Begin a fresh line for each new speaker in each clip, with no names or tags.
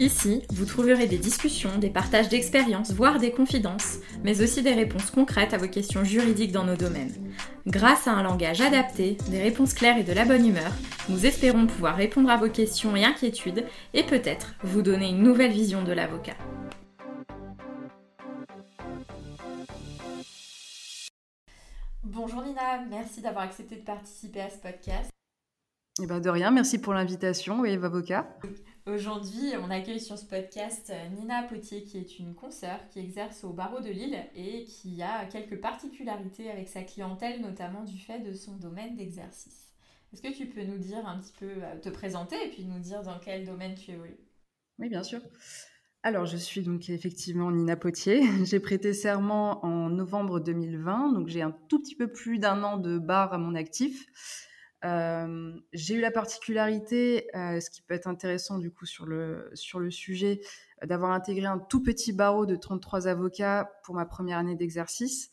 Ici, vous trouverez des discussions, des partages d'expériences, voire des confidences, mais aussi des réponses concrètes à vos questions juridiques dans nos domaines. Grâce à un langage adapté, des réponses claires et de la bonne humeur, nous espérons pouvoir répondre à vos questions et inquiétudes et peut-être vous donner une nouvelle vision de l'avocat. Bonjour Nina, merci d'avoir accepté de participer à ce podcast.
Eh ben de rien, merci pour l'invitation, Wave Avocat.
Aujourd'hui, on accueille sur ce podcast euh, Nina Potier, qui est une consoeur qui exerce au barreau de Lille et qui a quelques particularités avec sa clientèle, notamment du fait de son domaine d'exercice. Est-ce que tu peux nous dire un petit peu, euh, te présenter et puis nous dire dans quel domaine tu évolues?
Oui, bien sûr. Alors, je suis donc effectivement Nina Potier. J'ai prêté serment en novembre 2020, donc j'ai un tout petit peu plus d'un an de bar à mon actif. Euh, j'ai eu la particularité, euh, ce qui peut être intéressant du coup sur le, sur le sujet, d'avoir intégré un tout petit barreau de 33 avocats pour ma première année d'exercice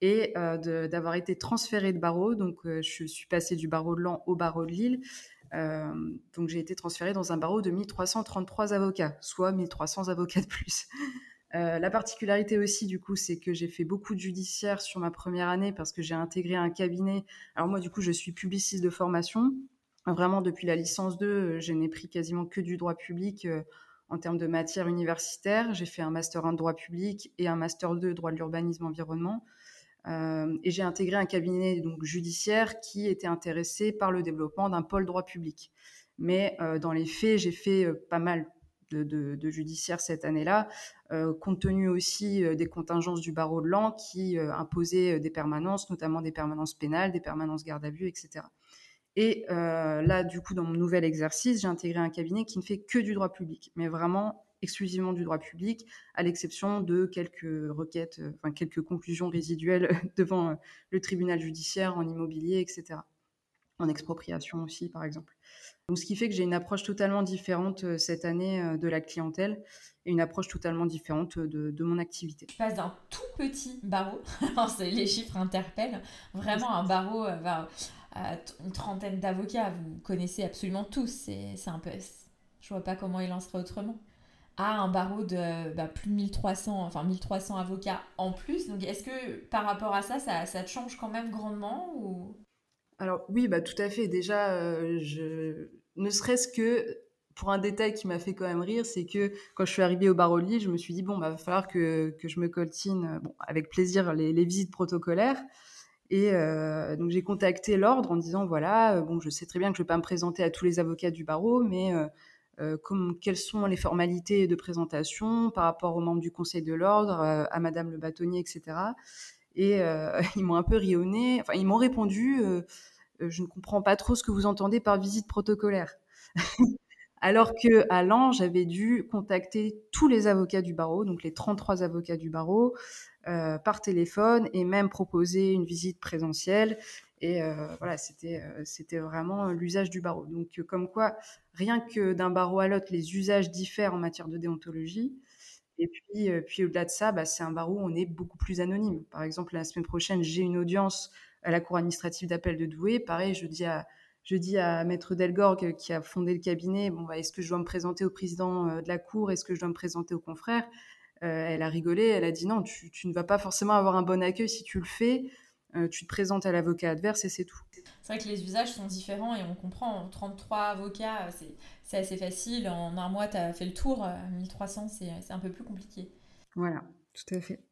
et euh, d'avoir été transférée de barreau. Donc, je suis passée du barreau de Lens au barreau de Lille donc j'ai été transférée dans un barreau de 1333 avocats, soit 1300 avocats de plus. Euh, la particularité aussi, du coup, c'est que j'ai fait beaucoup de judiciaire sur ma première année parce que j'ai intégré un cabinet. Alors moi, du coup, je suis publiciste de formation. Vraiment, depuis la licence 2, je n'ai pris quasiment que du droit public euh, en termes de matière universitaire. J'ai fait un master 1 de droit public et un master 2 droit de l'urbanisme environnement. Euh, et j'ai intégré un cabinet donc judiciaire qui était intéressé par le développement d'un pôle droit public. Mais euh, dans les faits, j'ai fait euh, pas mal de, judiciaire cette année-là, compte tenu aussi des contingences du barreau de Lens qui imposaient des permanences, notamment des permanences pénales, des permanences garde à vue, etc. Et là, du coup, dans mon nouvel exercice, j'ai intégré un cabinet qui ne fait que du droit public, mais vraiment exclusivement du droit public, à l'exception de quelques requêtes, euh, enfin quelques conclusions résiduelles devant euh, le tribunal judiciaire en immobilier, etc. En expropriation aussi, par exemple. Donc, ce qui fait que j'ai une approche totalement différente euh, cette année de la clientèle et une approche totalement différente de, mon activité.
Je passe d'un tout petit barreau, les chiffres interpellent, vraiment un barreau, une trentaine d'avocats, vous connaissez absolument tous, c'est un peu... Je vois pas comment il en serait autrement à un barreau de bah, plus de 1300, enfin 1300 avocats en plus. Donc est-ce que par rapport à ça, ça, ça te change quand même grandement.
Alors oui, bah, tout à fait. Déjà, euh, je... ne serait-ce que pour un détail qui m'a fait quand même rire, c'est que quand je suis arrivée au Lille, je me suis dit, bon, bah, va falloir que, que je me coltine, euh, bon, avec plaisir, les, les visites protocolaires. Et euh, donc j'ai contacté l'ordre en disant, voilà, bon, je sais très bien que je ne vais pas me présenter à tous les avocats du barreau, mais euh, quelles sont les formalités de présentation par rapport aux membres du Conseil de l'ordre, à Madame le bâtonnier, etc. Et euh, ils m'ont un peu rionné. Enfin, ils m'ont répondu Je ne comprends pas trop ce que vous entendez par visite protocolaire. Alors que à Lens, j'avais dû contacter tous les avocats du barreau, donc les 33 avocats du barreau, par téléphone et même proposer une visite présentielle. Et euh, voilà, c'était euh, c'était vraiment l'usage du barreau. Donc, comme quoi, rien que d'un barreau à l'autre, les usages diffèrent en matière de déontologie. Et puis, euh, puis au-delà de ça, bah, c'est un barreau où on est beaucoup plus anonyme. Par exemple, la semaine prochaine, j'ai une audience à la Cour administrative d'appel de Douai. Pareil, je dis à, je dis à Maître Delgorgue, qui a fondé le cabinet, bon, bah, est-ce que je dois me présenter au président de la Cour? Est-ce que je dois me présenter au confrère? Elle a rigolé, elle a dit non, tu, ne vas pas forcément avoir un bon accueil si tu le fais. Euh, tu te présentes à l'avocat adverse et c'est tout.
C'est vrai que les usages sont différents et on comprend. 33 avocats, euh, c'est assez facile. En un mois, tu as fait le tour. 1300, euh, c'est un peu plus compliqué.
Voilà, tout à fait.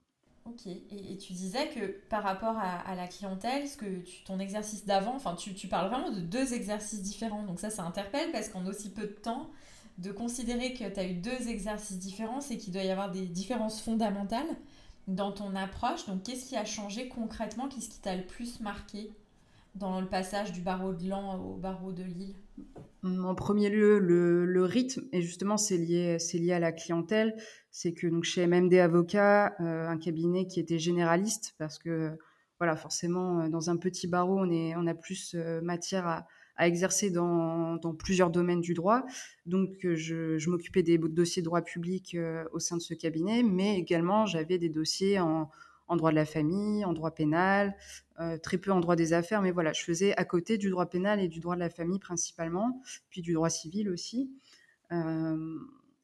Ok, et, tu disais que par rapport à, la clientèle, ce que ton exercice d'avant, enfin tu, tu, parles vraiment de deux exercices différents, donc ça ça interpelle parce qu'en aussi peu de temps, de considérer que tu as eu deux exercices différents, c'est qu'il doit y avoir des différences fondamentales dans ton approche. Donc, qu'est-ce qui a changé concrètement Qu'est-ce qui t'a le plus marqué dans le passage du barreau de Lens au barreau de Lille?
En premier lieu, le, rythme, et justement, c'est lié, lié à la clientèle. C'est que donc, chez MMD Avocat, euh, un cabinet qui était généraliste, parce que voilà, forcément, euh, dans un petit barreau, on, est, on a plus euh, matière à, à exercer dans, plusieurs domaines du droit. Donc, je, m'occupais des dossiers de droit public au sein de ce cabinet, mais également j'avais des dossiers en, droit de la famille, en droit pénal, très peu en droit des affaires, mais voilà, je faisais à côté du droit pénal et du droit de la famille principalement, puis du droit civil aussi.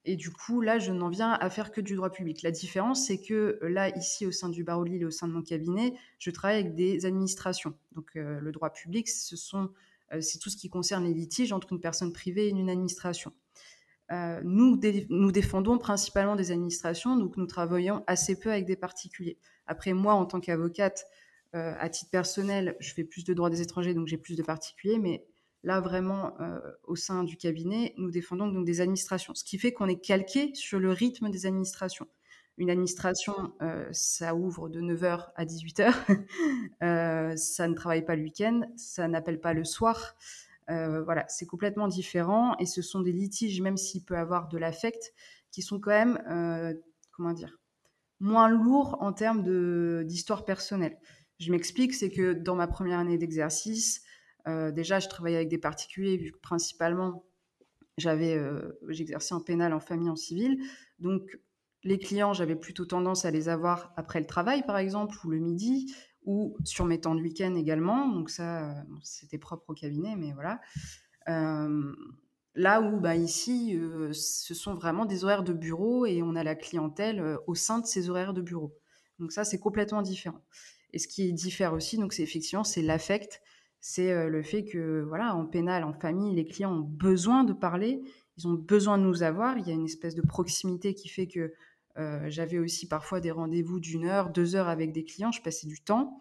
Et du coup, là, je n'en viens à faire que du droit public. La différence, c'est que euh, là, ici, au sein du barreau de Lille et au sein de mon cabinet, je travaille avec des administrations. Donc, euh, le droit public, ce sont, euh, c'est tout ce qui concerne les litiges entre une personne privée et une administration. nous, nous défendons principalement des administrations, donc nous travaillons assez peu avec des particuliers. Après, moi, en tant qu'avocate, à titre personnel, je fais plus de droits des étrangers, donc j'ai plus de particuliers, mais Là, vraiment, euh, au sein du cabinet, nous défendons donc des administrations, ce qui fait qu'on est calqué sur le rythme des administrations. Une administration, euh, ça ouvre de 9h à 18h, euh, ça ne travaille pas le week-end, ça n'appelle pas le soir. voilà, c'est complètement différent et ce sont des litiges, même s'il peut avoir de l'affect, qui sont quand même, comment dire, moins lourds en termes d'histoire personnelle. Je m'explique, c'est que dans ma première année d'exercice, euh, déjà, je travaillais avec des particuliers, vu que principalement, j'avais, euh, j'exerçais en pénal, en famille, en civil. Donc, les clients, j'avais plutôt tendance à les avoir après le travail, par exemple, ou le midi, ou sur mes temps de week-end également. Donc, ça, euh, c'était propre au cabinet, mais voilà. là où, bah, ici, ce sont vraiment des horaires de bureau et on a la clientèle au sein de ces horaires de bureau. Donc, ça, c'est complètement différent. Et ce qui diffère aussi, donc, c'est effectivement, c'est l'affect c'est le fait que, voilà, en pénal, en famille, les clients ont besoin de parler, ils ont besoin de nous avoir. Il y a une espèce de proximité qui fait que j'avais aussi parfois des rendez-vous d'une heure, deux heures avec des clients, je passais du temps.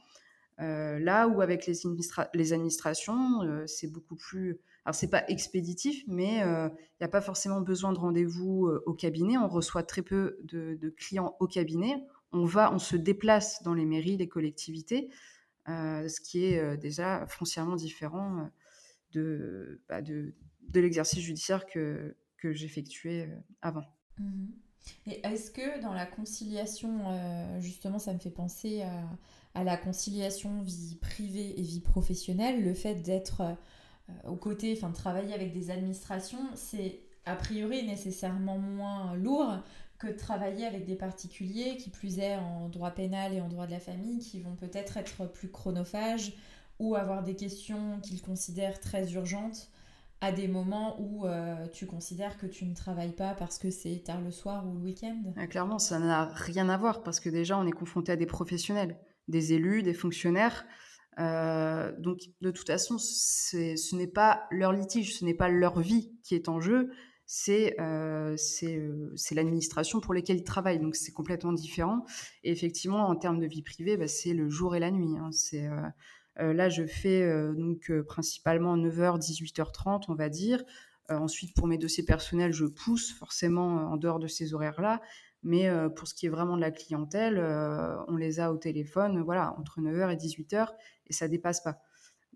là où avec les, administrations, c'est beaucoup plus. Alors, c'est pas expéditif, mais il n'y a pas forcément besoin de rendez-vous au cabinet. On reçoit très peu de, clients au cabinet. On va, on se déplace dans les mairies, les collectivités. Euh, ce qui est euh, déjà foncièrement différent euh, bah, de, l'exercice judiciaire que, que j'effectuais avant.
Mmh et est-ce que dans la conciliation, justement, ça me fait penser à, la conciliation vie privée et vie professionnelle, le fait d'être aux côtés, enfin de travailler avec des administrations, c'est a priori nécessairement moins lourd que de travailler avec des particuliers, qui plus est en droit pénal et en droit de la famille, qui vont peut-être être plus chronophages ou avoir des questions qu'ils considèrent très urgentes à des moments où euh, tu considères que tu ne travailles pas parce que c'est tard le soir ou le week-end
ah, Clairement, ça n'a rien à voir parce que déjà, on est confronté à des professionnels, des élus, des fonctionnaires. Euh, donc, de toute façon, ce n'est pas leur litige, ce n'est pas leur vie qui est en jeu, c'est euh, c'est l'administration pour laquelle ils travaillent. Donc c'est complètement différent. Et effectivement, en termes de vie privée, bah, c'est le jour et la nuit. Hein. Là, je fais donc principalement 9h, 18h30, on va dire. ensuite, pour mes dossiers personnels, je pousse forcément en dehors de ces horaires-là. Mais pour ce qui est vraiment de la clientèle, on les a au téléphone, voilà, entre 9h et 18h, et ça dépasse pas.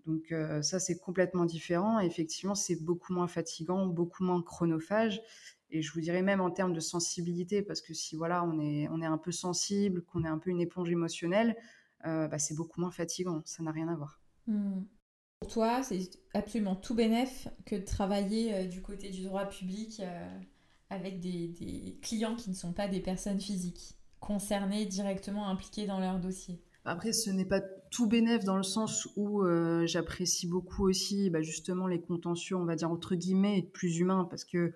Donc ça, c'est complètement différent. effectivement, c'est beaucoup moins fatigant, beaucoup moins chronophage. Et je vous dirais même en termes de sensibilité, parce que si voilà, on est, on est un peu sensible, qu'on est un peu une éponge émotionnelle, bah, c'est beaucoup moins fatigant. Ça n'a rien à voir.
Mmh. Pour toi, c'est absolument tout bénef que de travailler du côté du droit public avec des, des clients qui ne sont pas des personnes physiques, concernées directement impliquées dans leur dossier.
Après, ce n'est pas tout bénéf dans le sens où euh, j'apprécie beaucoup aussi bah, justement les contentieux, on va dire entre guillemets, plus humains, parce que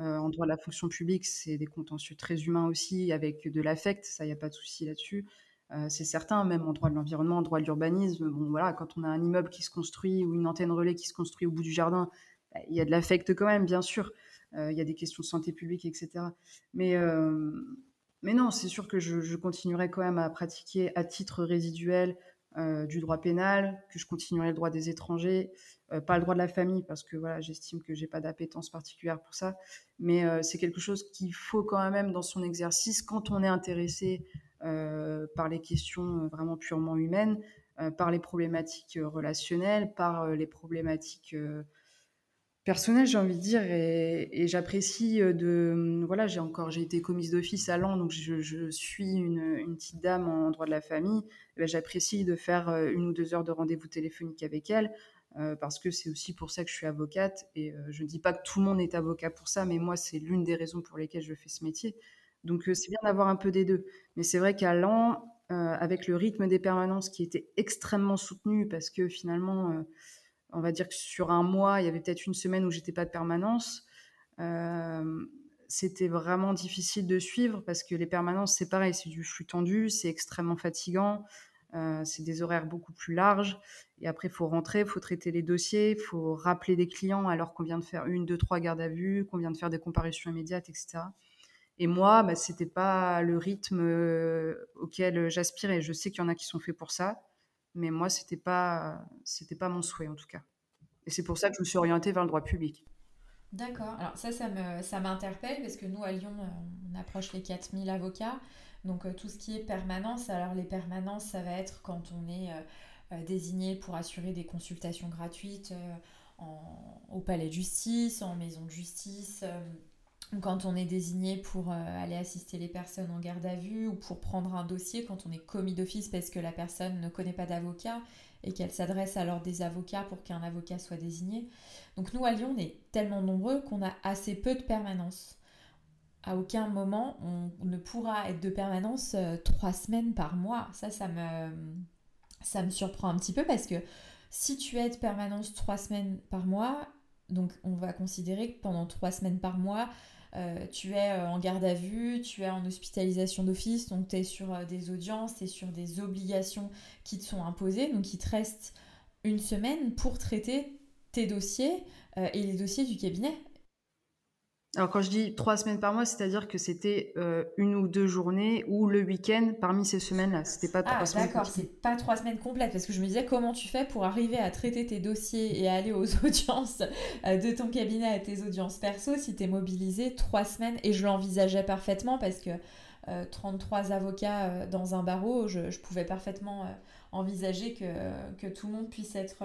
euh, en droit de la fonction publique, c'est des contentieux très humains aussi, avec de l'affect, ça, il n'y a pas de souci là-dessus. Euh, c'est certain, même en droit de l'environnement, en droit de l'urbanisme, bon voilà, quand on a un immeuble qui se construit ou une antenne relais qui se construit au bout du jardin, bah, il y a de l'affect quand même, bien sûr. Il y a des questions de santé publique, etc. Mais mais non, c'est sûr que je, continuerai quand même à pratiquer à titre résiduel euh, du droit pénal, que je continuerai le droit des étrangers, euh, pas le droit de la famille parce que voilà, j'estime que j'ai pas d'appétence particulière pour ça, mais euh, c'est quelque chose qu'il faut quand même dans son exercice quand on est intéressé par les questions vraiment purement humaines, par les problématiques relationnelles, par les problématiques personnel, j'ai envie de dire, et, j'apprécie euh, de. Voilà, j'ai encore, j'ai été commise d'office à Lens, donc je, suis une, petite dame en droit de la famille. Eh ben, j'apprécie de faire euh, une ou deux heures de rendez-vous téléphonique avec elle. parce que c'est aussi pour ça que je suis avocate. Et je ne dis pas que tout le monde est avocat pour ça, mais moi, c'est l'une des raisons pour lesquelles je fais ce métier. Donc, c'est bien d'avoir un peu des deux. Mais c'est vrai qu'à Lan, avec le rythme des permanences qui était extrêmement soutenu, parce que finalement, on va dire que sur un mois, il y avait peut-être une semaine où j'étais pas de permanence. c'était vraiment difficile de suivre parce que les permanences, c'est pareil, c'est du flux tendu, c'est extrêmement fatigant. Euh, c'est des horaires beaucoup plus larges. Et après, il faut rentrer, il faut traiter les dossiers, il faut rappeler des clients alors qu'on vient de faire une, deux, trois gardes à vue, qu'on vient de faire des comparutions immédiates, etc. Et moi, bah, ce n'était pas le rythme euh, auquel j'aspirais. Je sais qu'il y en a qui sont faits pour ça, mais moi, ce n'était pas, pas mon souhait en tout cas. Et c'est pour ça que je me suis orientée vers le droit public.
D'accord. Alors ça, ça, m'interpelle parce que nous, à Lyon, on approche les 4000 avocats. Donc euh, tout ce qui est permanence, alors les permanences, ça va être quand on est euh, euh, désigné pour assurer des consultations gratuites au palais de justice, en maison de justice, quand on est désigné pour aller assister les personnes en garde à vue ou pour prendre un dossier quand on est commis d'office parce que la personne ne connaît pas d'avocat et qu'elle s'adresse alors des avocats pour qu'un avocat soit désigné. Donc nous à Lyon, on est tellement nombreux qu'on a assez peu de permanence à aucun moment on ne pourra être de permanence euh, trois semaines par mois. Ça, ça me, ça me surprend un petit peu parce que si tu es de permanence trois semaines par mois, donc on va considérer que pendant trois semaines par mois, euh, tu es euh, en garde à vue, tu es en hospitalisation d'office, donc tu es sur des audiences, tu es sur des obligations qui te sont imposées, donc il te reste une semaine pour traiter tes dossiers et les dossiers du cabinet.
Alors quand je dis trois semaines par mois, c'est-à-dire que c'était euh, une ou deux journées ou le week-end parmi ces semaines-là. C'était pas trois ah, semaines.
D'accord, c'est pas trois semaines complètes parce que je me disais comment tu fais pour arriver à traiter tes dossiers et aller aux audiences euh, de ton cabinet à tes audiences perso si tu es mobilisé trois semaines? Et je l'envisageais parfaitement parce que 33 euh, avocats dans un barreau, je, je pouvais parfaitement envisager que, que, tout le monde puisse être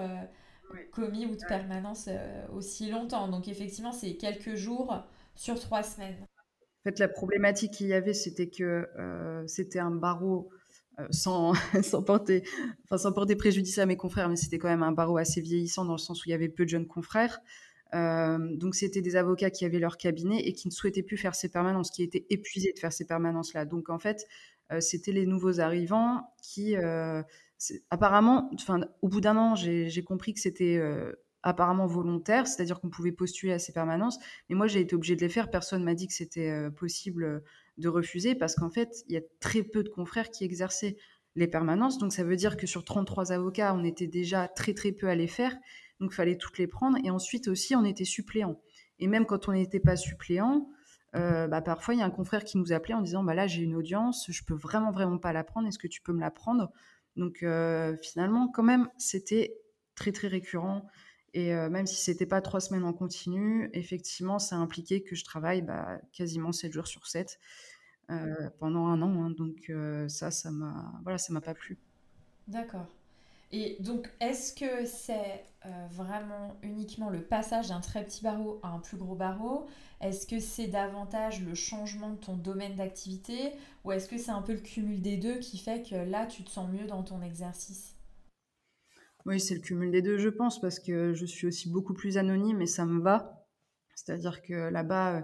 commis ou de permanence aussi longtemps. Donc effectivement, c'est quelques jours sur trois semaines.
En fait, la problématique qu'il y avait, c'était que euh, c'était un barreau euh, sans, sans, porter, enfin, sans porter préjudice à mes confrères, mais c'était quand même un barreau assez vieillissant dans le sens où il y avait peu de jeunes confrères. Euh, donc, c'était des avocats qui avaient leur cabinet et qui ne souhaitaient plus faire ces permanences, qui étaient épuisés de faire ces permanences-là. Donc, en fait, c'était les nouveaux arrivants qui, apparemment, au bout d'un an, j'ai compris que c'était apparemment volontaire, c'est-à-dire qu'on pouvait postuler à ces permanences. Mais moi, j'ai été obligée de les faire. Personne m'a dit que c'était euh, possible euh, de refuser parce qu'en fait, il y a très peu de confrères qui exerçaient les permanences. Donc, ça veut dire que sur 33 avocats, on était déjà très, très peu à les faire. Donc, il fallait toutes les prendre. Et ensuite aussi, on était suppléant. Et même quand on n'était pas suppléant, euh, bah, parfois, il y a un confrère qui nous appelait en disant bah, Là, j'ai une audience, je peux vraiment, vraiment pas la prendre. Est-ce que tu peux me la prendre? Donc, finalement, quand même, c'était très, très récurrent. Et même si c'était pas trois semaines en continu, effectivement, ça impliquait que je travaille bah, quasiment 7 jours sur 7 pendant un an. Hein. donc ça, ça m'a voilà, ça m'a pas plu.
D'accord. Et donc, est-ce que c'est vraiment uniquement le passage d'un très petit barreau à un plus gros barreau? Est-ce que c'est davantage le changement de ton domaine d'activité? Ou est-ce que c'est un peu le cumul des deux qui fait que là, tu te sens mieux dans ton exercice?
Oui, c'est le cumul des deux, je pense, parce que je suis aussi beaucoup plus anonyme et ça me va. C'est-à-dire que là-bas, euh,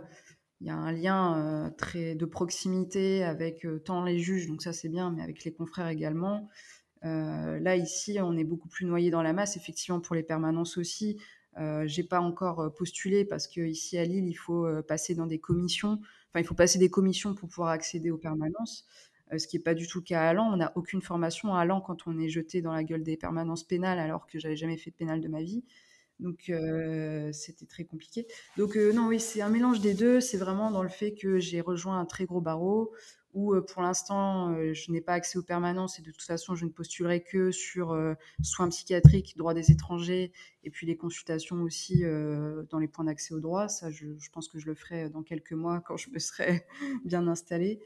il y a un lien euh, très de proximité avec euh, tant les juges, donc ça c'est bien, mais avec les confrères également. là, ici, on est beaucoup plus noyé dans la masse, effectivement, pour les permanences aussi. j'ai pas encore postulé parce que ici à Lille, il faut passer dans des commissions. Enfin, il faut passer des commissions pour pouvoir accéder aux permanences. Euh, ce qui n'est pas du tout le cas à. On n'a aucune formation à Lan quand on est jeté dans la gueule des permanences pénales alors que j'avais jamais fait de pénal de ma vie. Donc euh, c'était très compliqué. Donc euh, non, oui, c'est un mélange des deux. C'est vraiment dans le fait que j'ai rejoint un très gros barreau où pour l'instant je n'ai pas accès aux permanences et de toute façon je ne postulerai que sur soins psychiatriques, droit des étrangers et puis les consultations aussi dans les points d'accès au droit. Ça, je, je, pense que je le ferai dans quelques mois quand je me serai bien installée.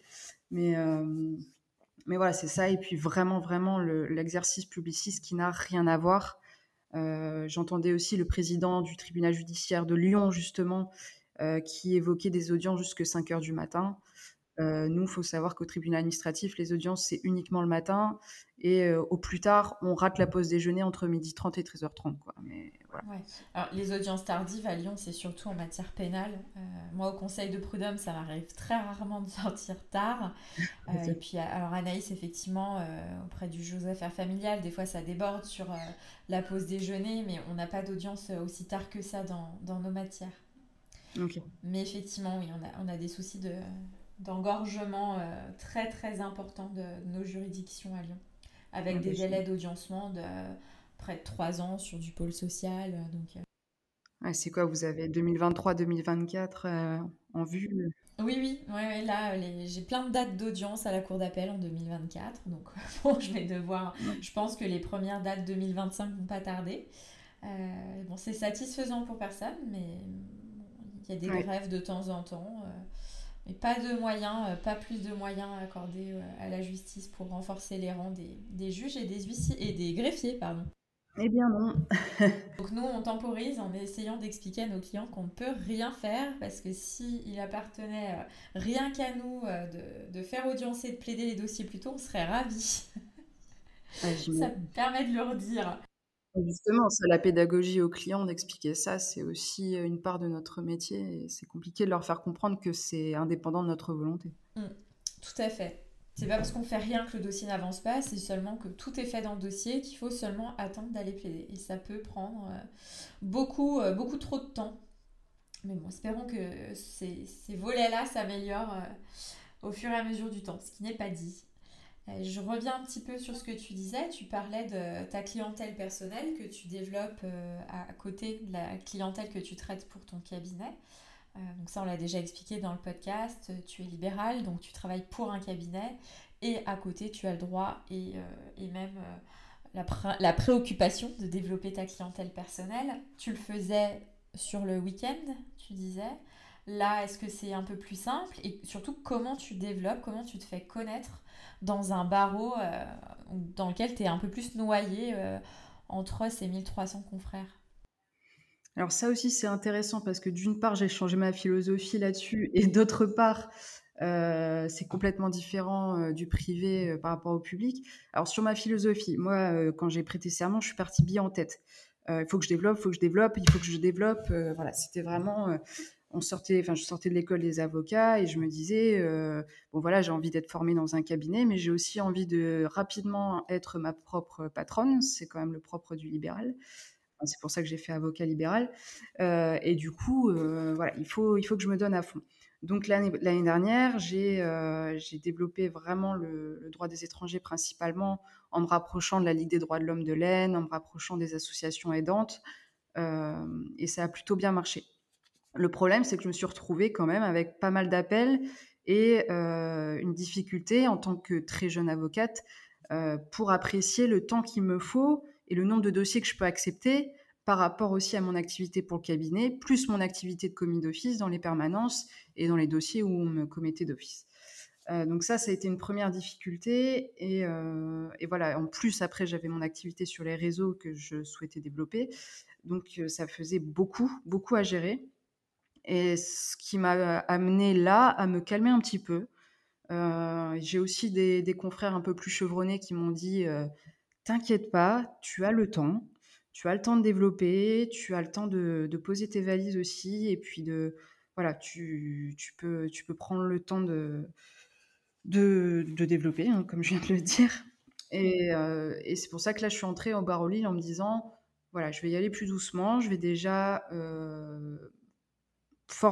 Mais, euh, mais voilà, c'est ça. Et puis vraiment, vraiment, l'exercice publiciste qui n'a rien à voir. Euh, j'entendais aussi le président du tribunal judiciaire de Lyon, justement, euh, qui évoquait des audiences jusqu'à 5 heures du matin. Euh, nous, il faut savoir qu'au tribunal administratif, les audiences, c'est uniquement le matin. Et euh, au plus tard, on rate la pause déjeuner entre 12h30 et 13h30. Quoi. Mais,
voilà. Alors, les audiences tardives à Lyon, c'est surtout en matière pénale. Euh, moi, au conseil de prud'homme, ça m'arrive très rarement de sortir tard. et puis, alors Anaïs, effectivement, auprès du juge aux affaires familiales, des fois, ça déborde sur la pause déjeuner, mais on n'a pas d'audience aussi tard que ça dans, dans nos matières. Mais effectivement, oui, on a, on a des soucis de, d'engorgement euh, très très important de, nos juridictions à Lyon, avec ah, des délais d'audiencement de près de 3 ans sur du pôle social. Euh, donc,
euh. c'est quoi Vous avez 2023-2024 en vue?
Oui, oui, ouais, là, j'ai plein de dates d'audience à la Cour d'appel en 2024. Donc, bon, je vais devoir. Je pense que les premières dates 2025 vont pas tarder. bon, c'est satisfaisant pour personne, mais il y a des grèves de temps en temps. Pas de moyens, euh, pas plus de moyens accordés euh, à la justice pour renforcer les rangs des, juges et des huissiers et des greffiers, pardon.
Eh bien non.
Donc nous, on temporise en essayant d'expliquer à nos clients qu'on ne peut rien faire parce que s'il il appartenait euh, rien qu'à nous de, de, faire audiencer et de plaider les dossiers plus tôt, on serait ravis. Ah, ça permet de leur dire
Justement, c'est la pédagogie aux clients d'expliquer ça, c'est aussi une part de notre métier et c'est compliqué de leur faire comprendre que c'est indépendant de notre volonté.
Mmh, tout à fait. C'est pas parce qu'on fait rien que le dossier n'avance pas, c'est seulement que tout est fait dans le dossier qu'il faut seulement attendre d'aller plaider. Et ça peut prendre beaucoup, beaucoup trop de temps. Mais bon, espérons que ces, ces volets-là s'améliorent au fur et à mesure du temps, ce qui n'est pas dit. Euh, je reviens un petit peu sur ce que tu disais. Tu parlais de ta clientèle personnelle que tu développes euh, à côté de la clientèle que tu traites pour ton cabinet. Euh, donc ça, on l'a déjà expliqué dans le podcast. Tu es libéral, donc tu travailles pour un cabinet. Et à côté, tu as le droit et, même la, la, préoccupation de développer ta clientèle personnelle. Tu le faisais sur le week-end, tu disais. Là, est-ce que c'est un peu plus simple? Et surtout, comment tu développes, comment tu te fais connaître dans un barreau euh, dans lequel tu es un peu plus noyé euh, entre ces 1300 confrères?
Alors ça aussi c'est intéressant parce que d'une part j'ai changé ma philosophie là-dessus et d'autre part euh, c'est complètement différent du privé par rapport au public. Alors sur ma philosophie, moi quand j'ai prêté serment, je suis partie bien en tête. Il faut que je développe, il faut que je développe, il faut que je développe. voilà, c'était vraiment on sortait, enfin, je sortais de l'école des avocats et je me disais, euh, bon voilà, j'ai envie d'être formée dans un cabinet, mais j'ai aussi envie de rapidement être ma propre patronne. C'est quand même le propre du libéral. c'est pour ça que j'ai fait avocat libéral. Euh, et du coup, euh, voilà, il faut, il faut que je me donne à fond. Donc l'année dernière, j'ai développé vraiment le, le, droit des étrangers principalement en me rapprochant de la Ligue des droits de l'homme de l'Aisne, en me rapprochant des associations aidantes, et ça a plutôt bien marché. Le problème, c'est que je me suis retrouvée quand même avec pas mal d'appels et euh, une difficulté en tant que très jeune avocate euh, pour apprécier le temps qu'il me faut et le nombre de dossiers que je peux accepter par rapport aussi à mon activité pour le cabinet, plus mon activité de commis d'office dans les permanences et dans les dossiers où on me commettait d'office. Euh, donc ça, ça a été une première difficulté. Et, et voilà, en plus, après, j'avais mon activité sur les réseaux que je souhaitais développer. Donc ça faisait beaucoup, beaucoup à gérer. Et ce qui m'a amené là à me calmer un petit peu. Euh, j'ai aussi des, confrères un peu plus chevronnés qui m'ont dit euh, T'inquiète pas, tu as le temps, tu as le temps de développer, tu as le temps de, poser tes valises aussi, et puis de voilà, tu, peux, prendre le temps de, de, développer, hein, comme je viens de le dire. Et, euh, c'est pour ça que là, je suis entrée au Baroli en me disant voilà, je vais y aller plus doucement, je vais déjà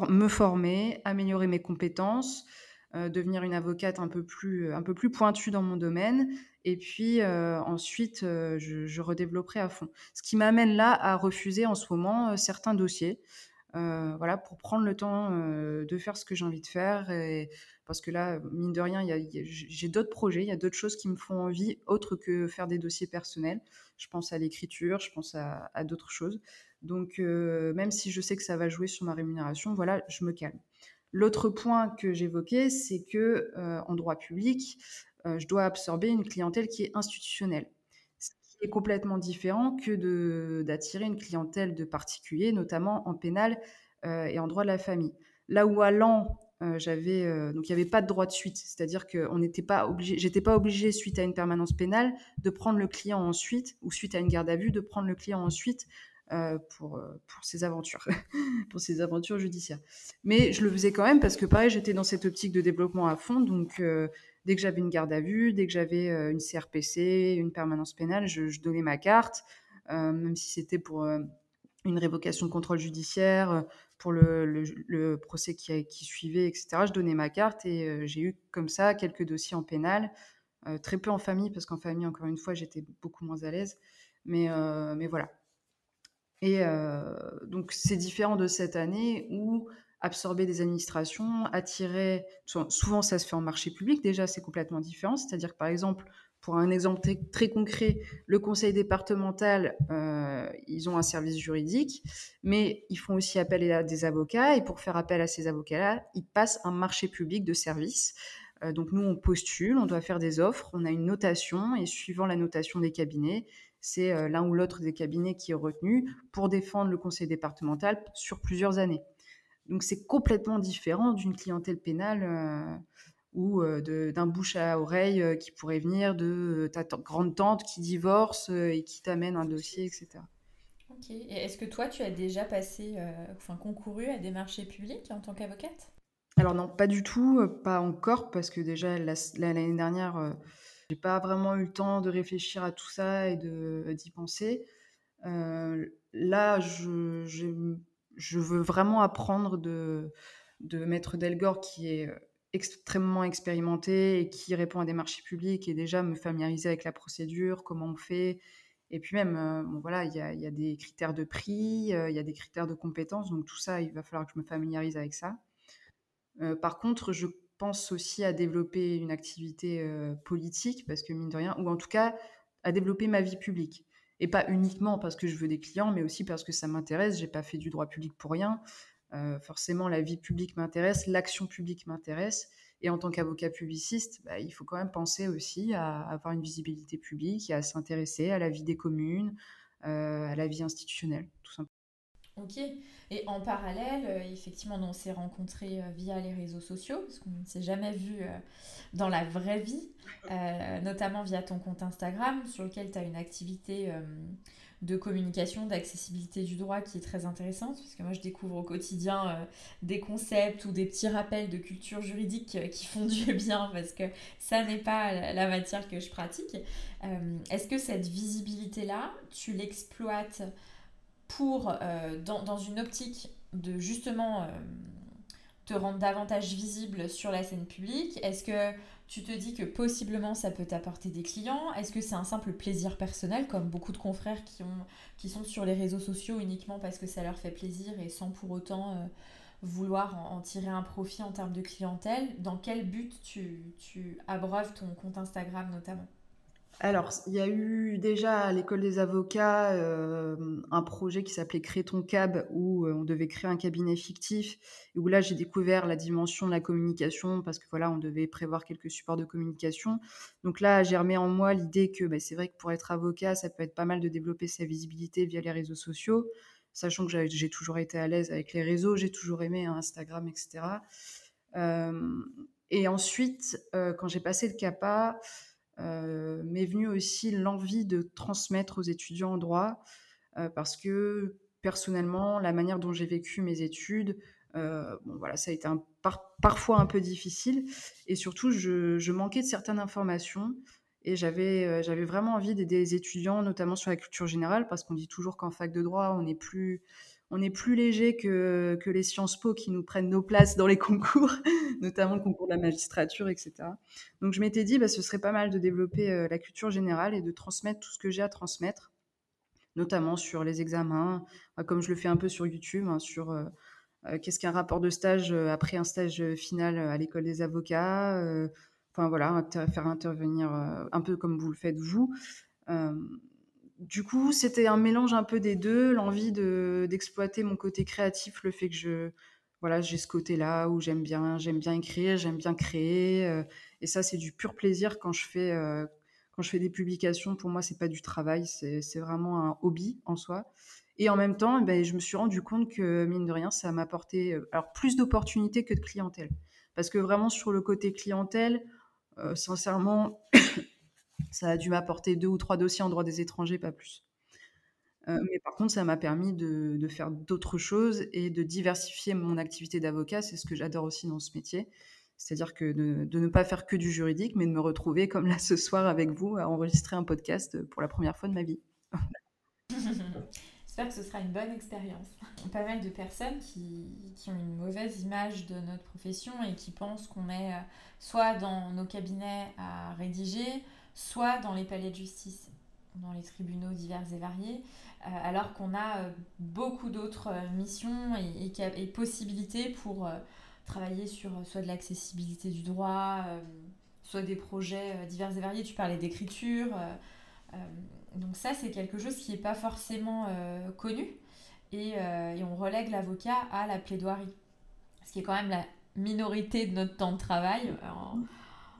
me former, améliorer mes compétences, euh, devenir une avocate un peu plus, un peu plus pointue dans mon domaine. Et puis euh, ensuite, euh, je, redévelopperai à fond. Ce qui m'amène là à refuser en ce moment certains dossiers. Voilà, pour prendre le temps de faire ce que j'ai envie de faire. Parce que là, mine de rien, j'ai d'autres projets, il y a d'autres choses qui me font envie, autres que faire des dossiers personnels. Je pense à l'écriture, je pense à, d'autres choses. Donc, euh, même si je sais que ça va jouer sur ma rémunération, voilà, je me calme. L'autre point que j'évoquais, c'est que euh, en droit public, euh, je dois absorber une clientèle qui est institutionnelle, est complètement différent que d'attirer une clientèle de particuliers, notamment en pénal et en droit de la famille. Là où à l'an, j'avais donc il n'y avait pas de droit de suite, c'est-à-dire qu'on n'était pas obligé, j'étais pas obligée suite à une permanence pénale de prendre le client ensuite ou suite à une garde à vue de prendre le client ensuite pour pour ses aventures, pour ses aventures judiciaires. Mais je le faisais quand même parce que pareil, j'étais dans cette optique de développement à fond, donc dès que j'avais une garde à vue, dès que j'avais une CRPC, une permanence pénale, je, donnais ma carte, même si c'était pour une révocation de contrôle judiciaire, pour le, procès qui, qui, suivait, etc. Je donnais ma carte et j'ai eu comme ça quelques dossiers en pénal, très peu en famille, parce qu'en famille, encore une fois, j'étais beaucoup moins à l'aise. Mais, mais voilà. Et donc, c'est différent de cette année où absorber des administrations, attirer. Souvent, ça se fait en marché public. Déjà, c'est complètement différent. C'est-à-dire que, par exemple, pour un exemple très, concret, le conseil départemental, euh, ils ont un service juridique, mais ils font aussi appel à des avocats. Et pour faire appel à ces avocats-là, ils passent un marché public de services. Euh, donc, nous, on postule, on doit faire des offres, on a une notation, et suivant la notation des cabinets, c'est euh, l'un ou l'autre des cabinets qui est retenu pour défendre le conseil départemental sur plusieurs années. Donc c'est complètement différent d'une clientèle pénale euh, ou euh, d'un bouche à oreille euh, qui pourrait venir de ta grande tante qui divorce et qui t'amène un dossier, etc.
Ok. Et est-ce que toi, tu as déjà passé, enfin concouru à des marchés publics en tant qu'avocate?
Alors non, pas du tout, pas encore, parce que déjà l'année dernière, j'ai pas vraiment eu le temps de réfléchir à tout ça et d'y penser. là, je, je veux vraiment apprendre de, Maître Delgor qui est euh, extrêmement expérimenté et qui répond à des marchés publics et déjà me familiariser avec la procédure, comment on fait. Et puis même, euh, voilà, il y a, y a, des critères de prix, euh, il y a des critères de compétences, donc tout ça, il va falloir que je me familiarise avec ça. par contre, je pense aussi à développer une activité politique, parce que mine de rien, ou en tout cas à développer ma vie publique. Et pas uniquement parce que je veux des clients, mais aussi parce que ça m'intéresse. J'ai pas fait du droit public pour rien. Euh, forcément, la vie publique m'intéresse, l'action publique m'intéresse. Et en tant qu'avocat publiciste, bah, il faut quand même penser aussi à avoir une visibilité publique et à s'intéresser à la vie des communes, euh, à la vie institutionnelle, tout simplement.
Ok. Et en parallèle, euh, effectivement, on s'est rencontrés euh, via les réseaux sociaux, parce qu'on ne s'est jamais vu euh, dans la vraie vie, notamment via ton compte Instagram, sur lequel tu as une activité de communication, d'accessibilité du droit qui est très intéressante, parce que moi je découvre au quotidien des concepts ou des petits rappels de culture juridique qui font du bien, parce que ça n'est pas la matière que je pratique. Est-ce que cette visibilité-là, tu l'exploites pour, euh, dans, une optique de justement euh, te rendre davantage visible sur la scène publique Est-ce que tu te dis que possiblement ça peut t'apporter des clients? Est-ce que c'est un simple plaisir personnel, comme beaucoup de confrères qui, ont, qui sont sur les réseaux sociaux uniquement parce que ça leur fait plaisir et sans pour autant euh, vouloir en, tirer un profit en termes de clientèle? Dans quel but tu, tu abreuves ton compte Instagram notamment?
Alors, il y a eu déjà à l'école des avocats euh, un projet qui s'appelait Crée ton cab, où euh, on devait créer un cabinet fictif, et où là j'ai découvert la dimension de la communication, parce que voilà, on devait prévoir quelques supports de communication. Donc là, j'ai remis en moi l'idée que bah, c'est vrai que pour être avocat, ça peut être pas mal de développer sa visibilité via les réseaux sociaux, sachant que j'ai toujours été à l'aise avec les réseaux, j'ai toujours aimé hein, Instagram, etc. Euh, et ensuite, quand j'ai passé le CAPA, m'est venue aussi l'envie de transmettre aux étudiants en droit, euh, parce que personnellement, la manière dont j'ai vécu mes études, euh, bon, voilà, ça a été un, parfois un peu difficile, et surtout, je, manquais de certaines informations, et j'avais j'avais vraiment envie d'aider les étudiants, notamment sur la culture générale, parce qu'on dit toujours qu'en fac de droit, on est plus on est plus léger que, les Sciences Po qui nous prennent nos places dans les concours, notamment le concours de la magistrature, etc. Donc je m'étais dit, bah, ce serait pas mal de développer euh, la culture générale et de transmettre tout ce que j'ai à transmettre, notamment sur les examens, euh, comme je le fais un peu sur YouTube, hein, sur euh, qu'est-ce qu'un rapport de stage après un stage final à l'école des avocats. Enfin voilà, faire intervenir un peu comme vous le faites vous du coup, c'était un mélange un peu des deux, l'envie d'exploiter mon côté créatif, le fait que je voilà, j'ai ce côté-là où j'aime bien j'aime bien écrire, j'aime bien créer euh, et ça c'est du pur plaisir quand je fais euh, quand je fais des publications, pour moi c'est pas du travail, c'est vraiment un hobby en soi. Et en même temps, ben, je me suis rendu compte que, mine de rien, ça m'apportait alors plus d'opportunités que de clientèle. Parce que vraiment, sur le côté clientèle, sincèrement, ça a dû m'apporter deux ou trois dossiers en droit des étrangers, pas plus. Euh, mais par contre, ça m'a permis de, faire d'autres choses et de diversifier mon activité d'avocat. C'est ce que j'adore aussi dans ce métier. C'est-à-dire que de, ne pas faire que du juridique, mais de me retrouver comme là ce soir avec vous à enregistrer un podcast pour la première fois de ma vie.
J'espère que ce sera une bonne expérience. Pas mal de personnes qui, qui, ont une mauvaise image de notre profession et qui pensent qu'on est euh, soit dans nos cabinets à rédiger, soit dans les palais de justice, dans les tribunaux divers et variés. Euh, alors qu'on a euh, beaucoup d'autres euh, missions et, possibilités pour travailler sur soit de l'accessibilité du droit, soit des projets divers et variés. Tu parlais d'écriture. donc ça, c'est quelque chose qui n'est pas forcément connu. Et, on relègue l'avocat à la plaidoirie. Ce qui est quand même la minorité de notre temps de travail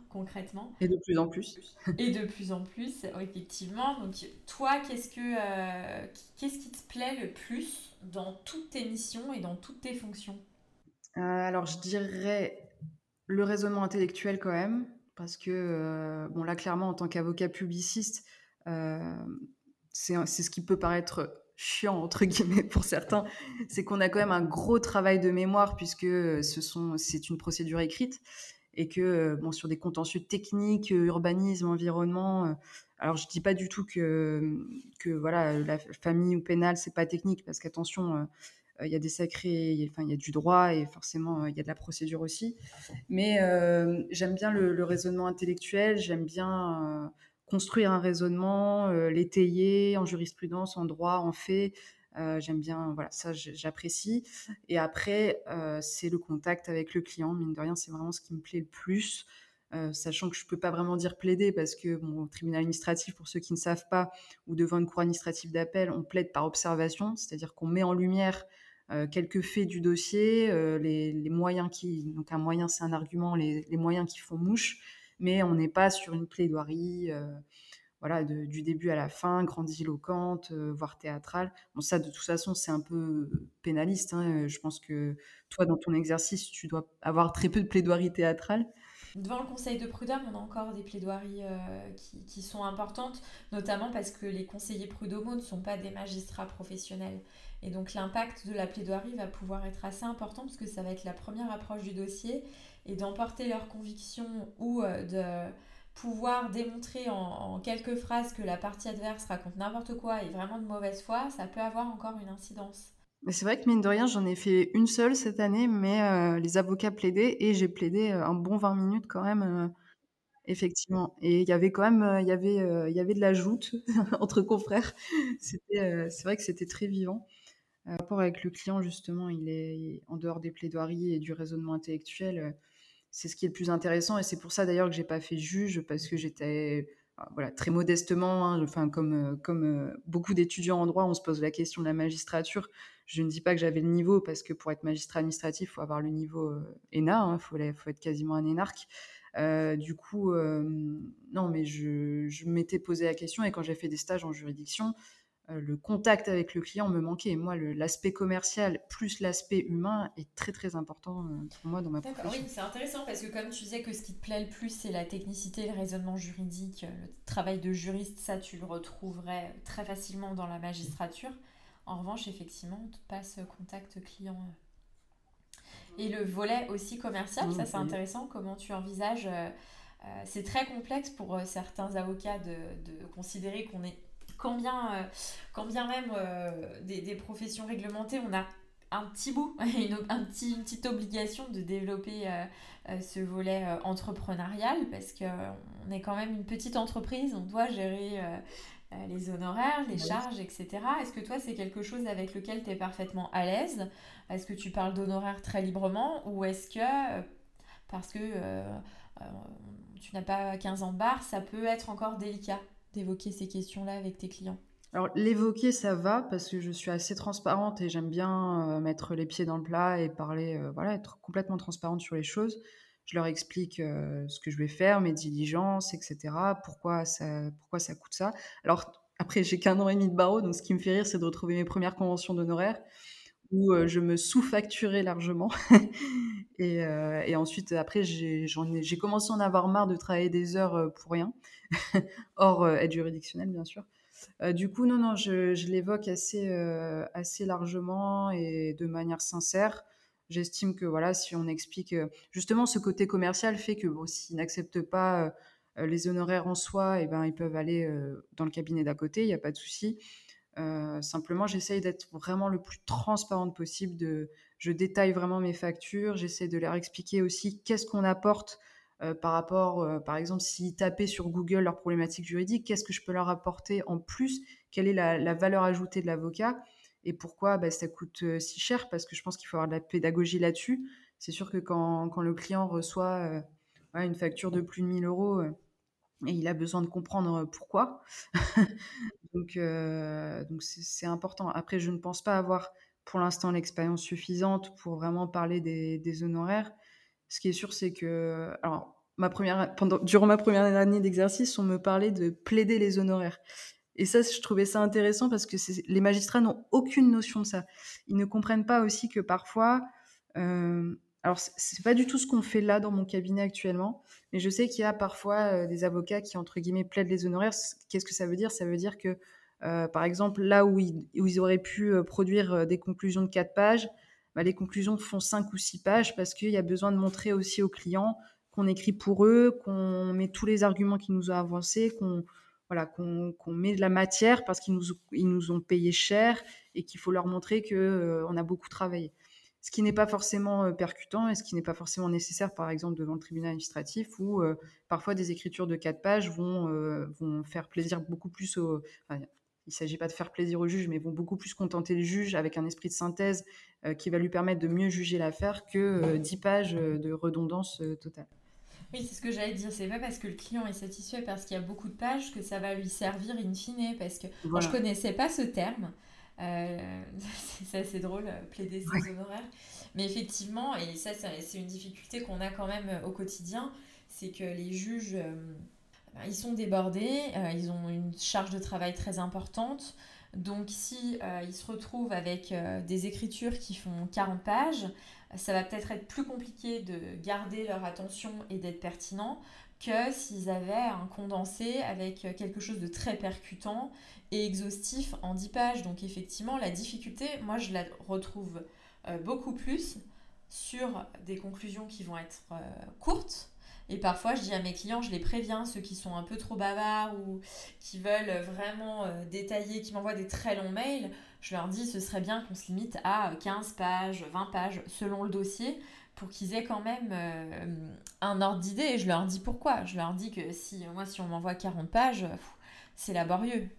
concrètement.
Et de plus en plus.
et de plus en plus, effectivement. Donc toi, qu'est-ce que euh, qu'est-ce qui te plaît le plus dans toutes tes missions et dans toutes tes fonctions?
Euh, Alors je dirais le raisonnement intellectuel quand même, parce que euh, bon là clairement en tant qu'avocat publiciste, c'est ce qui peut paraître chiant entre guillemets pour certains, c'est qu'on a quand même un gros travail de mémoire puisque ce sont c'est une procédure écrite et que euh, bon, sur des contentieux techniques, euh, urbanisme, environnement, euh, alors je dis pas du tout que, que voilà, la famille ou pénal, c'est pas technique, parce qu'attention, il y a des sacrés, enfin il y a du droit et forcément il y a de la procédure aussi. Mais j'aime bien le, raisonnement intellectuel, j'aime bien construire un raisonnement, l'étayer en jurisprudence, en droit, en fait. Euh, j'aime bien, voilà, ça j'apprécie. Et après, euh, c'est le contact avec le client. Mine de rien, c'est vraiment ce qui me plaît le plus. Euh, sachant que je ne peux pas vraiment dire plaider parce que au tribunal administratif, pour ceux qui ne savent pas, ou devant une cour administrative d'appel, on plaide par observation, c'est-à-dire qu'on met en lumière quelques faits du dossier, les, moyens qui, donc un moyen c'est un argument, les, les, moyens qui font mouche, mais on n'est pas sur une plaidoirie voilà, du début à la fin, grandiloquente, euh, voire théâtrale. Bon, ça, de toute façon, c'est un peu pénaliste. Hein. Je pense que toi, dans ton exercice, tu dois avoir très peu de plaidoiries théâtrales.
Devant le conseil de prud'homme, on a encore des plaidoiries euh, qui, sont importantes, notamment parce que les conseillers prud'homaux ne sont pas des magistrats professionnels. Et donc l'impact de la plaidoirie va pouvoir être assez important parce que ça va être la première approche du dossier et d'emporter leurs convictions ou euh, de pouvoir démontrer en, quelques phrases que la partie adverse raconte n'importe quoi et vraiment de mauvaise foi, ça peut avoir encore une incidence.
C'est vrai que mine de rien, j'en ai fait une seule cette année, mais euh, les avocats plaidaient et j'ai plaidé euh, un bon 20 minutes quand même, euh, effectivement. Et il y avait quand même, il y avait, y avait de la joute entre confrères. C'était, c'est vrai que c'était très vivant. Rapport avec le client, justement, il est en dehors des plaidoiries et du raisonnement intellectuel c'est ce qui est le plus intéressant et c'est pour ça d'ailleurs que j'ai pas fait juge parce que j'étais euh, voilà très modestement hein, enfin comme euh, comme euh, beaucoup d'étudiants en droit on se pose la question de la magistrature. Je ne dis pas que j'avais le niveau parce que pour être magistrat administratif faut avoir le niveau ENA il hein, faut, être quasiment un énarque. Du coup non mais je, je m'étais posé la question et quand j'ai fait des stages en juridiction euh, le contact avec le client me manquait. moi, l'aspect commercial plus l'aspect humain est très très important euh, pour moi dans ma profession.
Oui, c'est intéressant parce que comme tu disais que ce qui te plaît le plus, c'est la technicité, le raisonnement juridique, euh, le travail de juriste, ça tu le retrouverais très facilement dans la magistrature. En revanche, effectivement, on te passe contact client. Et le volet aussi commercial, ça c'est intéressant, comment tu envisages... c'est très complexe pour certains avocats de, de considérer qu'on est quand bien, euh, quand bien même euh, des, professions réglementées, on a un petit bout, une, un petit, une petite obligation de développer euh, ce volet entrepreneurial parce qu'on est quand même une petite entreprise, on doit gérer les honoraires, les charges, etc. Est-ce que toi, c'est quelque chose avec lequel tu es parfaitement à l'aise? Est-ce que tu parles d'honoraires très librement ou est-ce que, parce que tu n'as pas 15 ans de bar, ça peut être encore délicat? D'évoquer ces questions-là avec tes clients?
Alors l'évoquer ça va parce que je suis assez transparente et j'aime bien euh, mettre les pieds dans le plat et parler euh, voilà être complètement transparente sur les choses. Je leur explique euh, ce que je vais faire, mes diligences, etc. Pourquoi ça pourquoi ça coûte ça. Alors après, j'ai qu'un an et demi de barreau, donc ce qui me fait rire, c'est de retrouver mes premières conventions d'honoraires où je me sous-facturais largement. et, et, ensuite, après, j'ai commencé à en avoir marre de travailler des heures pour rien, hors aide juridictionnelle, bien sûr. du coup, non, non, je, l'évoque assez, assez largement et de manière sincère. J'estime que voilà, si on explique justement ce côté commercial fait que bon, s'ils n'acceptent pas les honoraires en soi, eh ben ils peuvent aller dans le cabinet d'à côté, il n'y a pas de souci. Euh, simplement, j'essaye d'être vraiment le plus transparente possible. De, je détaille vraiment mes factures. J'essaie de leur expliquer aussi qu'est-ce qu'on apporte euh, par rapport, euh, par exemple, s'ils tapaient sur Google leurs problématiques juridiques, qu'est-ce que je peux leur apporter en plus? Quelle est la, valeur ajoutée de l'avocat? Et pourquoi? Bah, ça coûte si cher Parce que je pense qu'il faut avoir de la pédagogie là-dessus. C'est sûr que quand, le client reçoit une facture de plus de 1000 euros et il a besoin de comprendre pourquoi. donc c'est important. Après, je ne pense pas avoir pour l'instant l'expérience suffisante pour vraiment parler des, honoraires. Ce qui est sûr, c'est que, alors, ma première, pendant, durant ma première année d'exercice, on me parlait de plaider les honoraires. Et ça, je trouvais ça intéressant parce que les magistrats n'ont aucune notion de ça. Ils ne comprennent pas aussi que parfois, alors, c'est pas du tout ce qu'on fait là dans mon cabinet actuellement, mais je sais qu'il y a parfois euh, des avocats qui, entre guillemets, plaident les honoraires. Qu'est-ce que ça veut dire? Ça veut dire que, euh, par exemple, là où ils, auraient pu euh, produire des conclusions de 4 pages, bah, les conclusions font 5 ou 6 pages parce qu'il y a besoin de montrer aussi aux clients qu'on écrit pour eux, qu'on met tous les arguments qu'ils nous ont avancés, qu'on voilà, met de la matière parce qu'ils nous, ils nous ont payé cher et qu'il faut leur montrer qu'on a beaucoup travaillé. Ce qui n'est pas forcément percutant et ce qui n'est pas forcément nécessaire, par exemple, devant le tribunal administratif, où parfois des écritures de quatre pages vont, vont faire plaisir beaucoup plus au... il ne s'agit pas de faire plaisir au juge, mais vont beaucoup plus contenter le juge avec un esprit de synthèse qui va lui permettre de mieux juger l'affaire que dix pages de redondance totale.
Oui, c'est ce que j'allais dire. C'est pas parce que le client est satisfait parce qu'il y a beaucoup de pages que ça va lui servir in fine. Parce que moi, je connaissais pas ce terme. Euh, c'est assez drôle, euh, plaider ses honoraires. Mais effectivement, et ça, c'est une difficulté qu'on a quand même euh, au quotidien, c'est que les juges, ils sont débordés, ils ont une charge de travail très importante. Donc, si ils se retrouvent avec des écritures qui font 40 pages, ça va peut-être être plus compliqué de garder leur attention et d'être pertinent que s'ils avaient un condensé avec quelque chose de très percutant et exhaustif en 10 pages. Donc effectivement, la difficulté, moi je la retrouve euh, beaucoup plus sur des conclusions qui vont être euh, courtes. Et parfois, je dis à mes clients, je les préviens, ceux qui sont un peu trop bavards ou qui veulent vraiment euh, détailler, qui m'envoient des très longs mails, je leur dis, ce serait bien qu'on se limite à 15 pages, 20 pages, selon le dossier, pour qu'ils aient quand même un ordre d'idée. Et je leur dis pourquoi. Je leur dis que si moi, si on m'envoie 40 pages, c'est laborieux.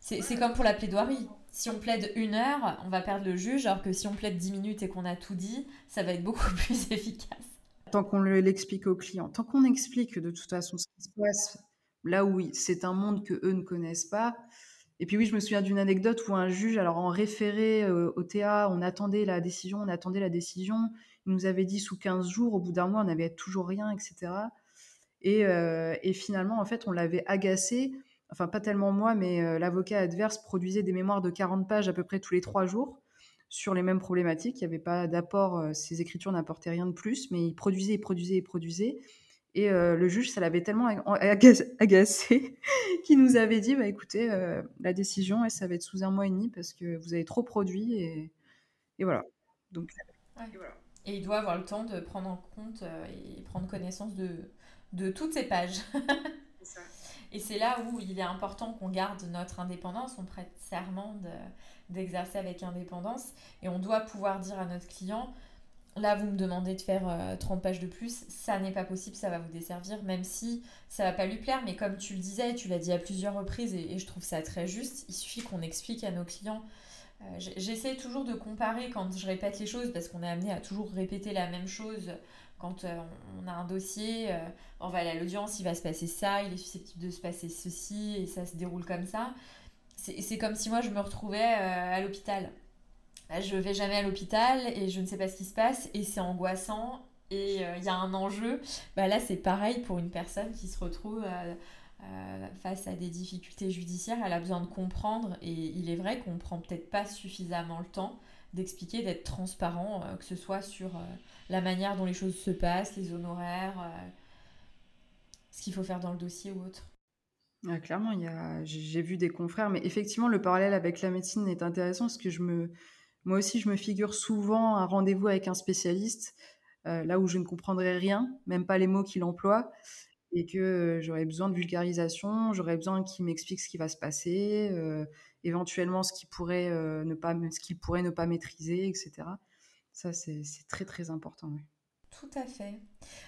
C'est comme pour la plaidoirie. Si on plaide une heure, on va perdre le juge, alors que si on plaide dix minutes et qu'on a tout dit, ça va être beaucoup plus efficace.
Tant qu'on l'explique aux clients, tant qu'on explique de toute façon ce qui se passe, là oui, c'est un monde que eux ne connaissent pas. Et puis oui, je me souviens d'une anecdote où un juge, alors en référé euh, au TA, on attendait la décision, on attendait la décision, il nous avait dit sous 15 jours, au bout d'un mois, on n'avait toujours rien, etc. Et, euh, et finalement, en fait, on l'avait agacé enfin pas tellement moi, mais euh, l'avocat adverse produisait des mémoires de 40 pages à peu près tous les trois jours sur les mêmes problématiques. Il n'y avait pas d'apport, euh, ces écritures n'apportaient rien de plus, mais il produisait, il produisait, il produisait. Et euh, le juge, ça l'avait tellement agacé qu'il nous avait dit, bah, écoutez, la décision, ça va être sous un mois et demi parce que vous avez trop produit. Et, et voilà. Donc,
et, voilà. et il doit avoir le temps de prendre en compte et prendre connaissance de, de toutes ces pages. Et c'est là où il est important qu'on garde notre indépendance, on prête serment d'exercer avec indépendance et on doit pouvoir dire à notre client, là vous me demandez de faire 30 euh, pages de plus, ça n'est pas possible, ça va vous desservir, même si ça va pas lui plaire, mais comme tu le disais, tu l'as dit à plusieurs reprises et, je trouve ça très juste, il suffit qu'on explique à nos clients. Euh, j'essaie toujours de comparer quand je répète les choses parce qu'on est amené à toujours répéter la même chose quand euh, on a un dossier, on va aller à l'audience, il va se passer ça, il est susceptible de se passer ceci, et ça se déroule comme ça. C'est comme si moi je me retrouvais euh, à l'hôpital. Je vais jamais à l'hôpital et je ne sais pas ce qui se passe et c'est angoissant et il y a un enjeu. Bah là c'est pareil pour une personne qui se retrouve face à des difficultés judiciaires, elle a besoin de comprendre et il est vrai qu'on prend peut-être pas suffisamment le temps d'expliquer, d'être transparent, que ce soit sur la manière dont les choses se passent, les honoraires, ce qu'il faut faire dans le dossier ou autre.
Clairement, il y a... j'ai vu des confrères, mais effectivement, le parallèle avec la médecine est intéressant parce que je me, moi aussi, je me figure souvent un rendez-vous avec un spécialiste, euh, là où je ne comprendrais rien, même pas les mots qu'il emploie, et que euh, j'aurais besoin de vulgarisation, j'aurais besoin qu'il m'explique ce qui va se passer, euh, éventuellement ce qu'il pourrait, ne pas, ce qu'il pourrait ne pas maîtriser, etc. Ça, c'est très, très important.
Tout à fait.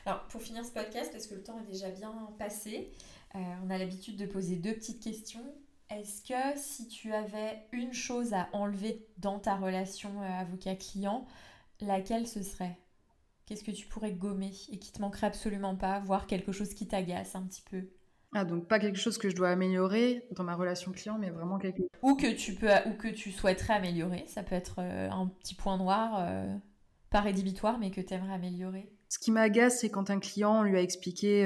Alors, pour finir ce podcast, parce que le temps est déjà bien passé, euh, on a l'habitude de poser deux petites questions. Est-ce que si tu avais une chose à enlever dans ta relation euh, avocat-client, laquelle ce serait? Qu'est-ce que tu pourrais gommer et qui te manquerait absolument pas, voire quelque chose qui t'agace un petit peu?
Ah, donc pas quelque chose que je dois améliorer dans ma relation client, mais vraiment quelque
Ou que tu, peux, ou que tu souhaiterais améliorer. Ça peut être euh, un petit point noir, pas rédhibitoire, mais que tu aimerais améliorer.
Ce qui m'agace, c'est quand un client lui a expliqué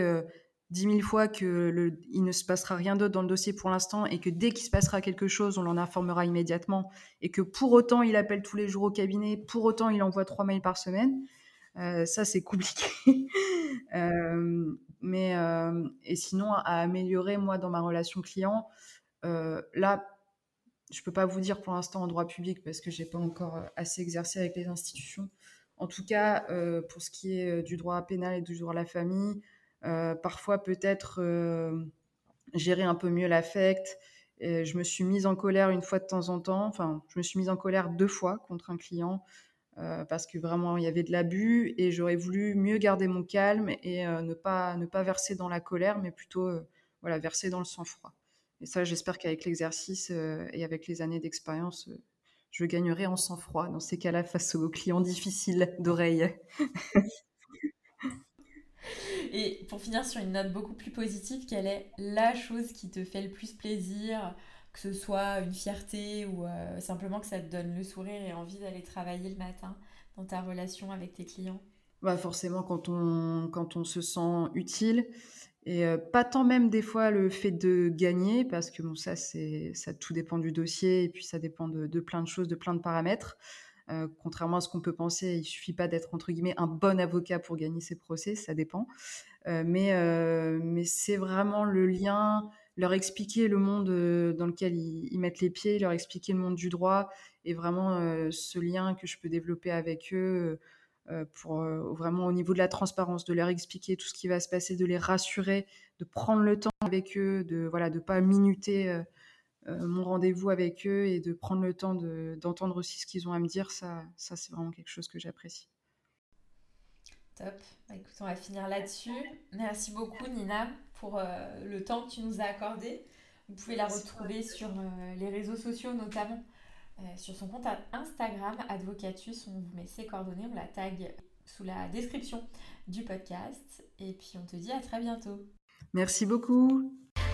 dix mille fois que il ne se passera rien d'autre dans le dossier pour l'instant et que dès qu'il se passera quelque chose, on l'en informera immédiatement et que pour autant il appelle tous les jours au cabinet, pour autant il envoie trois mails par semaine. Euh, ça c'est compliqué. Euh, mais euh, et sinon à améliorer moi dans ma relation client, là je peux pas vous dire pour l'instant en droit public parce que j'ai pas encore assez exercé avec les institutions. En tout cas, pour ce qui est du droit pénal et du droit à la famille, parfois peut-être euh, gérer un peu mieux l'affect. je me suis mise en colère une fois de temps en temps. Enfin, je me suis mise en colère deux fois contre un client euh, parce que vraiment il y avait de l'abus et j'aurais voulu mieux garder mon calme et ne pas ne pas verser dans la colère, mais plutôt voilà verser dans le sang-froid. Et ça, j'espère qu'avec l'exercice et avec les années d'expérience, je gagnerai en sang-froid dans ces cas-là face aux clients difficiles d'oreille.
Et pour finir sur une note beaucoup plus positive, quelle est la chose qui te fait le plus plaisir que ce soit une fierté ou euh, simplement que ça te donne le sourire et envie d'aller travailler le matin dans ta relation avec tes clients?
Bah Forcément, quand on, quand on se sent utile. Et euh, pas tant même des fois le fait de gagner, parce que bon, ça, ça tout dépend du dossier et puis ça dépend de, de plein de choses, de plein de paramètres. Euh, contrairement à ce qu'on peut penser, il suffit pas d'être entre guillemets un bon avocat pour gagner ses procès, ça dépend. Euh, mais euh, mais c'est vraiment le lien, leur expliquer le monde dans lequel ils, mettent les pieds, leur expliquer le monde du droit et vraiment ce lien que je peux développer avec eux. pour vraiment au niveau de la transparence, de leur expliquer tout ce qui va se passer, de les rassurer, de prendre le temps avec eux, de voilà, de pas minuter mon rendez-vous avec eux et de prendre le temps d'entendre aussi ce qu'ils ont à me dire, ça, ça c'est vraiment quelque chose que j'apprécie.
Top. Bah, écoute, on va finir là-dessus. Merci beaucoup Nina pour euh, le temps que tu nous as accordé. Vous pouvez la retrouver sur euh, les réseaux sociaux notamment. sur son compte Instagram, Advocatus, on vous met ses coordonnées, on la tag sous la description du podcast. Et puis on te dit à très bientôt.
Merci beaucoup.